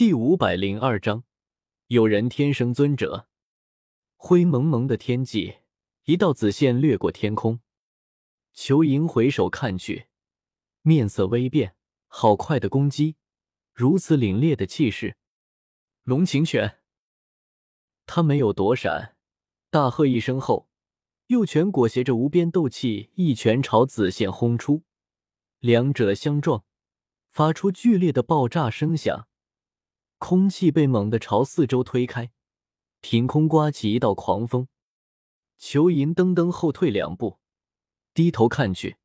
第五百零二章，有人天生尊者。灰蒙蒙的天际，一道紫线掠过天空。裘莹回首看去，面色微变。好快的攻击，如此凛冽的气势！龙情拳，他没有躲闪，大喝一声后，右拳裹挟着无边斗气，一拳朝紫线轰出。两者相撞，发出剧烈的爆炸声响。空气被猛地朝四周推开，凭空刮起一道狂风。裘银噔噔后退两步，低头看去，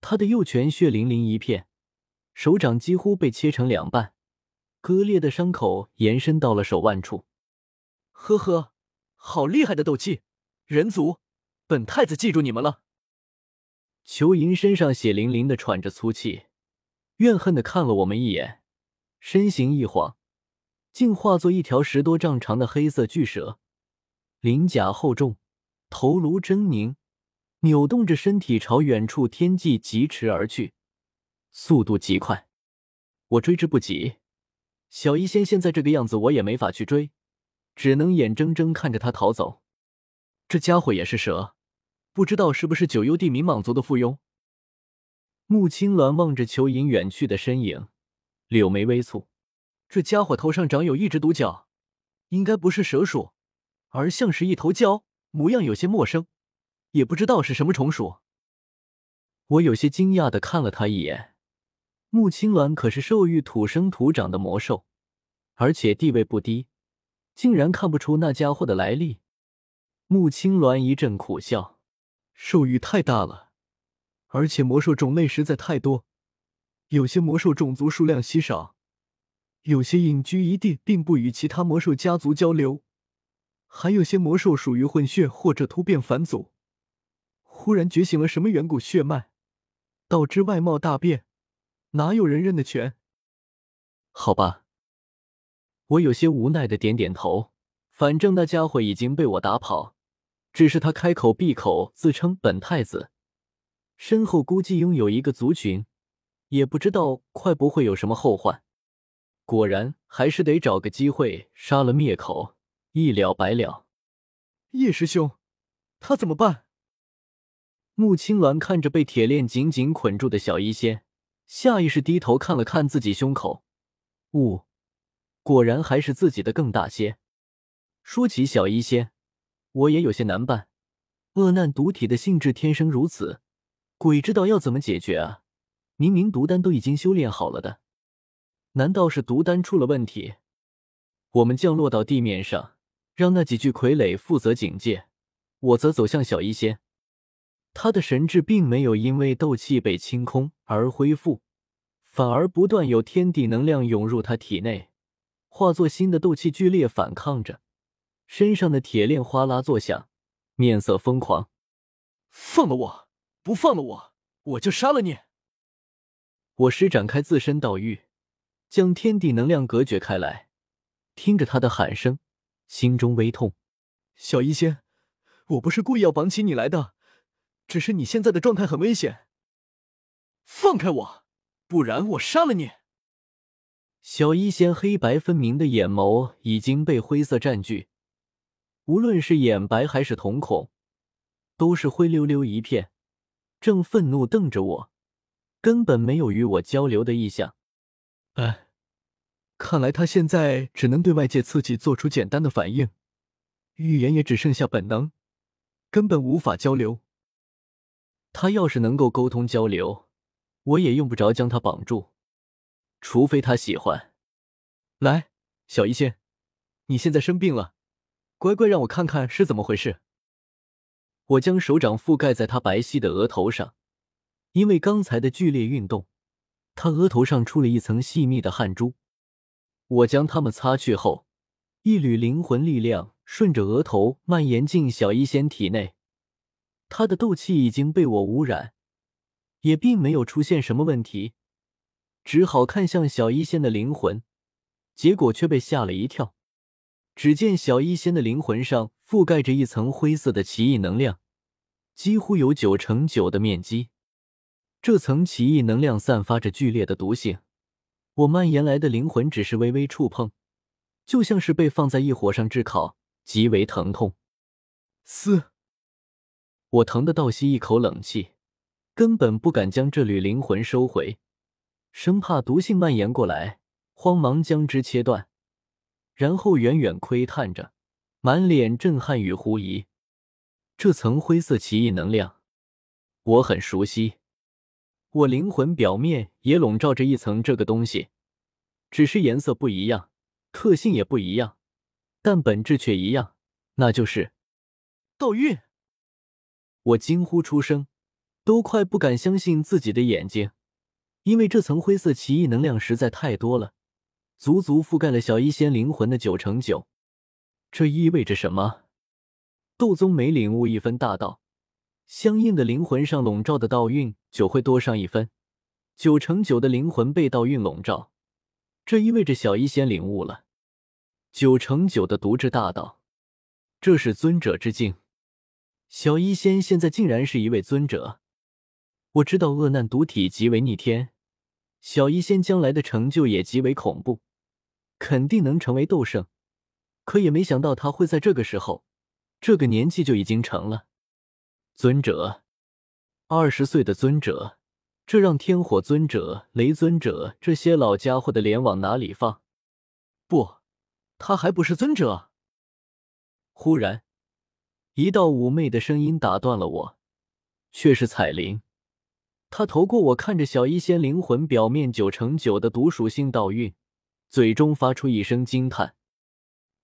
他的右拳血淋淋一片，手掌几乎被切成两半，割裂的伤口延伸到了手腕处。呵呵，好厉害的斗气，人族，本太子记住你们了。裘银身上血淋淋的喘着粗气，怨恨的看了我们一眼，身形一晃。竟化作一条十多丈长的黑色巨蛇，鳞甲厚重，头颅狰狞，扭动着身体朝远处天际疾驰而去，速度极快。我追之不及，小医仙现在这个样子，我也没法去追，只能眼睁睁看着他逃走。这家伙也是蛇，不知道是不是九幽地冥蟒族的附庸。穆青鸾望着裘银远去的身影，柳眉微蹙。这家伙头上长有一只独角，应该不是蛇属，而像是一头蛟，模样有些陌生，也不知道是什么虫属。我有些惊讶的看了他一眼。穆青鸾可是兽域土生土长的魔兽，而且地位不低，竟然看不出那家伙的来历。穆青鸾一阵苦笑：“兽域太大了，而且魔兽种类实在太多，有些魔兽种族数量稀少。”有些隐居一地，并不与其他魔兽家族交流；还有些魔兽属于混血或者突变返祖，忽然觉醒了什么远古血脉，导致外貌大变，哪有人认得全？好吧，我有些无奈的点点头。反正那家伙已经被我打跑，只是他开口闭口自称本太子，身后估计拥有一个族群，也不知道会不会有什么后患。果然，还是得找个机会杀了灭口，一了百了。叶师兄，他怎么办？穆青鸾看着被铁链紧紧捆住的小医仙，下意识低头看了看自己胸口，呜，果然还是自己的更大些。说起小医仙，我也有些难办。恶难毒体的性质天生如此，鬼知道要怎么解决啊！明明毒丹都已经修炼好了的。难道是毒丹出了问题？我们降落到地面上，让那几具傀儡负责警戒，我则走向小医仙。他的神智并没有因为斗气被清空而恢复，反而不断有天地能量涌入他体内，化作新的斗气剧烈反抗着，身上的铁链哗啦作响，面色疯狂。放了我！不放了我，我就杀了你！我施展开自身道域。将天地能量隔绝开来，听着他的喊声，心中微痛。小医仙，我不是故意要绑起你来的，只是你现在的状态很危险。放开我，不然我杀了你！小医仙黑白分明的眼眸已经被灰色占据，无论是眼白还是瞳孔，都是灰溜溜一片，正愤怒瞪着我，根本没有与我交流的意向。哎，看来他现在只能对外界刺激做出简单的反应，语言也只剩下本能，根本无法交流。他要是能够沟通交流，我也用不着将他绑住，除非他喜欢。来，小医仙，你现在生病了，乖乖让我看看是怎么回事。我将手掌覆盖在他白皙的额头上，因为刚才的剧烈运动。他额头上出了一层细密的汗珠，我将它们擦去后，一缕灵魂力量顺着额头蔓延进小医仙体内。他的斗气已经被我污染，也并没有出现什么问题，只好看向小医仙的灵魂，结果却被吓了一跳。只见小医仙的灵魂上覆盖着一层灰色的奇异能量，几乎有九成九的面积。这层奇异能量散发着剧烈的毒性，我蔓延来的灵魂只是微微触碰，就像是被放在异火上炙烤，极为疼痛。嘶！我疼得倒吸一口冷气，根本不敢将这缕灵魂收回，生怕毒性蔓延过来，慌忙将之切断，然后远远窥探着，满脸震撼与狐疑。这层灰色奇异能量，我很熟悉。我灵魂表面也笼罩着一层这个东西，只是颜色不一样，特性也不一样，但本质却一样，那就是道运。我惊呼出声，都快不敢相信自己的眼睛，因为这层灰色奇异能量实在太多了，足足覆盖了小医仙灵魂的九成九。这意味着什么？斗宗没领悟一分大道。相应的灵魂上笼罩的道运就会多上一分，九成九的灵魂被道运笼罩，这意味着小医仙领悟了九成九的独智大道，这是尊者之境。小医仙现在竟然是一位尊者。我知道恶难毒体极为逆天，小医仙将来的成就也极为恐怖，肯定能成为斗圣，可也没想到他会在这个时候，这个年纪就已经成了。尊者，二十岁的尊者，这让天火尊者、雷尊者这些老家伙的脸往哪里放？不，他还不是尊者。忽然，一道妩媚的声音打断了我，却是彩铃。他投过我，看着小医仙灵魂表面九成九的毒属性道运，嘴中发出一声惊叹：“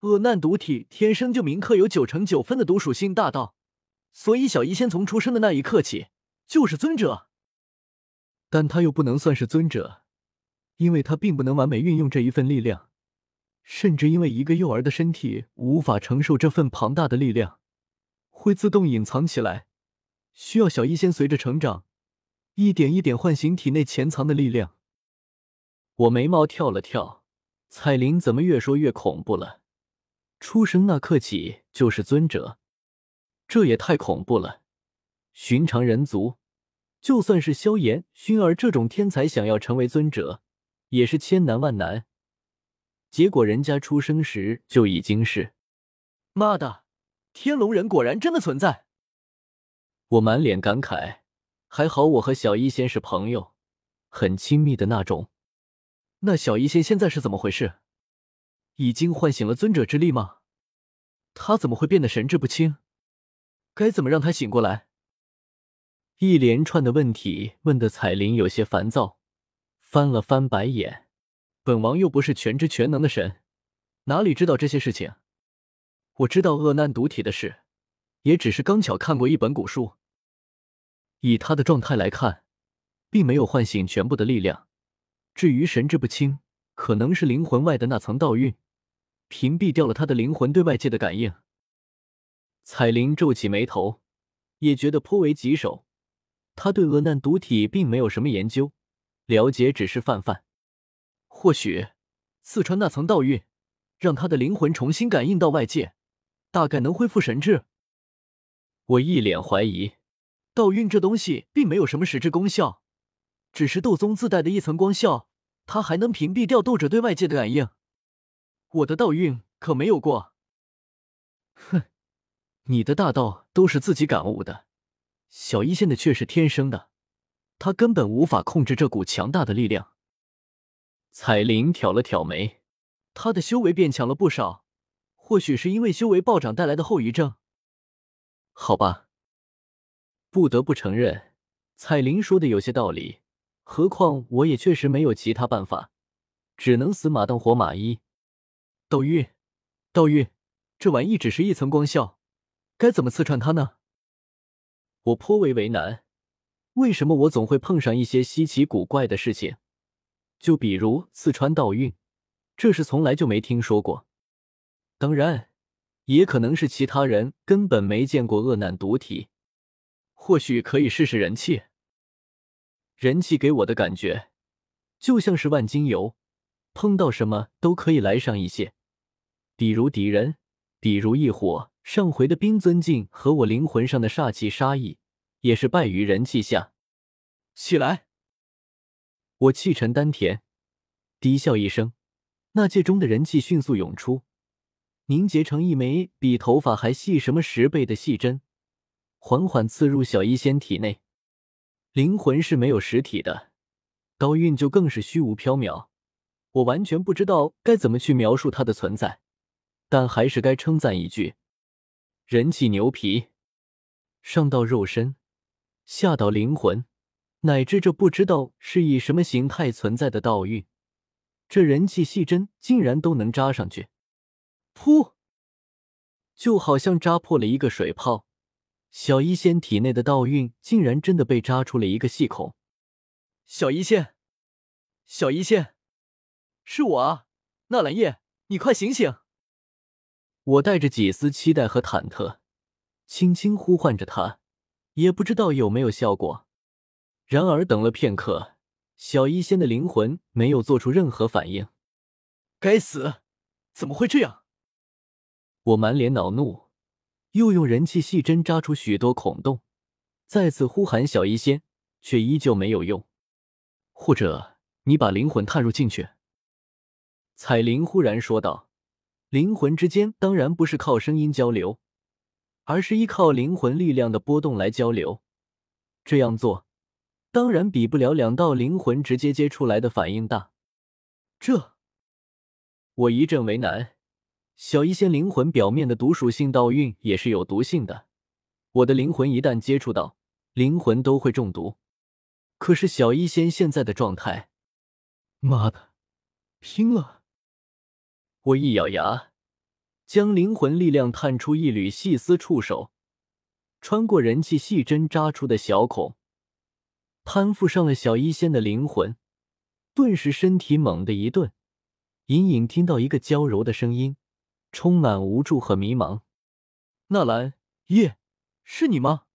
恶难毒体天生就铭刻有九成九分的毒属性大道。”所以，小医仙从出生的那一刻起就是尊者，但他又不能算是尊者，因为他并不能完美运用这一份力量，甚至因为一个幼儿的身体无法承受这份庞大的力量，会自动隐藏起来，需要小医仙随着成长，一点一点唤醒体内潜藏的力量。我眉毛跳了跳，彩铃怎么越说越恐怖了？出生那刻起就是尊者。这也太恐怖了！寻常人族，就算是萧炎、薰儿这种天才，想要成为尊者，也是千难万难。结果人家出生时就已经是……妈的，天龙人果然真的存在！我满脸感慨，还好我和小医仙是朋友，很亲密的那种。那小医仙现在是怎么回事？已经唤醒了尊者之力吗？他怎么会变得神志不清？该怎么让他醒过来？一连串的问题问的彩铃有些烦躁，翻了翻白眼。本王又不是全知全能的神，哪里知道这些事情？我知道恶难毒体的事，也只是刚巧看过一本古书。以他的状态来看，并没有唤醒全部的力量。至于神志不清，可能是灵魂外的那层道运屏蔽掉了他的灵魂对外界的感应。彩铃皱起眉头，也觉得颇为棘手。他对恶难毒体并没有什么研究，了解只是泛泛。或许四川那层道运，让他的灵魂重新感应到外界，大概能恢复神智。我一脸怀疑，道运这东西并没有什么实质功效，只是斗宗自带的一层光效，它还能屏蔽掉斗者对外界的感应。我的道运可没有过。哼。你的大道都是自己感悟的，小医仙的却是天生的，他根本无法控制这股强大的力量。彩铃挑了挑眉，他的修为变强了不少，或许是因为修为暴涨带来的后遗症。好吧，不得不承认，彩铃说的有些道理。何况我也确实没有其他办法，只能死马当活马医。道玉，道玉，这玩意只是一层光效。该怎么刺穿他呢？我颇为为难。为什么我总会碰上一些稀奇古怪的事情？就比如刺穿道运，这是从来就没听说过。当然，也可能是其他人根本没见过恶难毒体。或许可以试试人气。人气给我的感觉，就像是万金油，碰到什么都可以来上一些。比如敌人，比如异火。上回的冰尊境和我灵魂上的煞气杀意，也是败于人气下。起来！我气沉丹田，低笑一声，那戒中的人气迅速涌出，凝结成一枚比头发还细什么十倍的细针，缓缓刺入小医仙体内。灵魂是没有实体的，刀韵就更是虚无缥缈，我完全不知道该怎么去描述它的存在，但还是该称赞一句：人气牛皮。上到肉身，下到灵魂，乃至这不知道是以什么形态存在的道韵。这人气细针竟然都能扎上去，噗！就好像扎破了一个水泡，小医仙体内的道运竟然真的被扎出了一个细孔。小医仙，小医仙，是我啊！纳兰叶，你快醒醒！我带着几丝期待和忐忑，轻轻呼唤着他，也不知道有没有效果。然而等了片刻。小医仙的灵魂没有做出任何反应。该死，怎么会这样？我满脸恼怒，又用人气细针扎出许多孔洞，再次呼喊小医仙，却依旧没有用。或者你把灵魂探入进去？彩铃忽然说道：“灵魂之间当然不是靠声音交流，而是依靠灵魂力量的波动来交流。这样做。”当然比不了两道灵魂直接接出来的反应大。这，我一阵为难。小医仙灵魂表面的毒属性道韵也是有毒性的，我的灵魂一旦接触到，灵魂都会中毒。可是小医仙现在的状态，妈的，拼了！我一咬牙，将灵魂力量探出一缕细丝触手，穿过人气细针扎出的小孔。攀附上了小医仙的灵魂，顿时身体猛地一顿，隐隐听到一个娇柔的声音，充满无助和迷茫：“纳兰叶，是你吗？”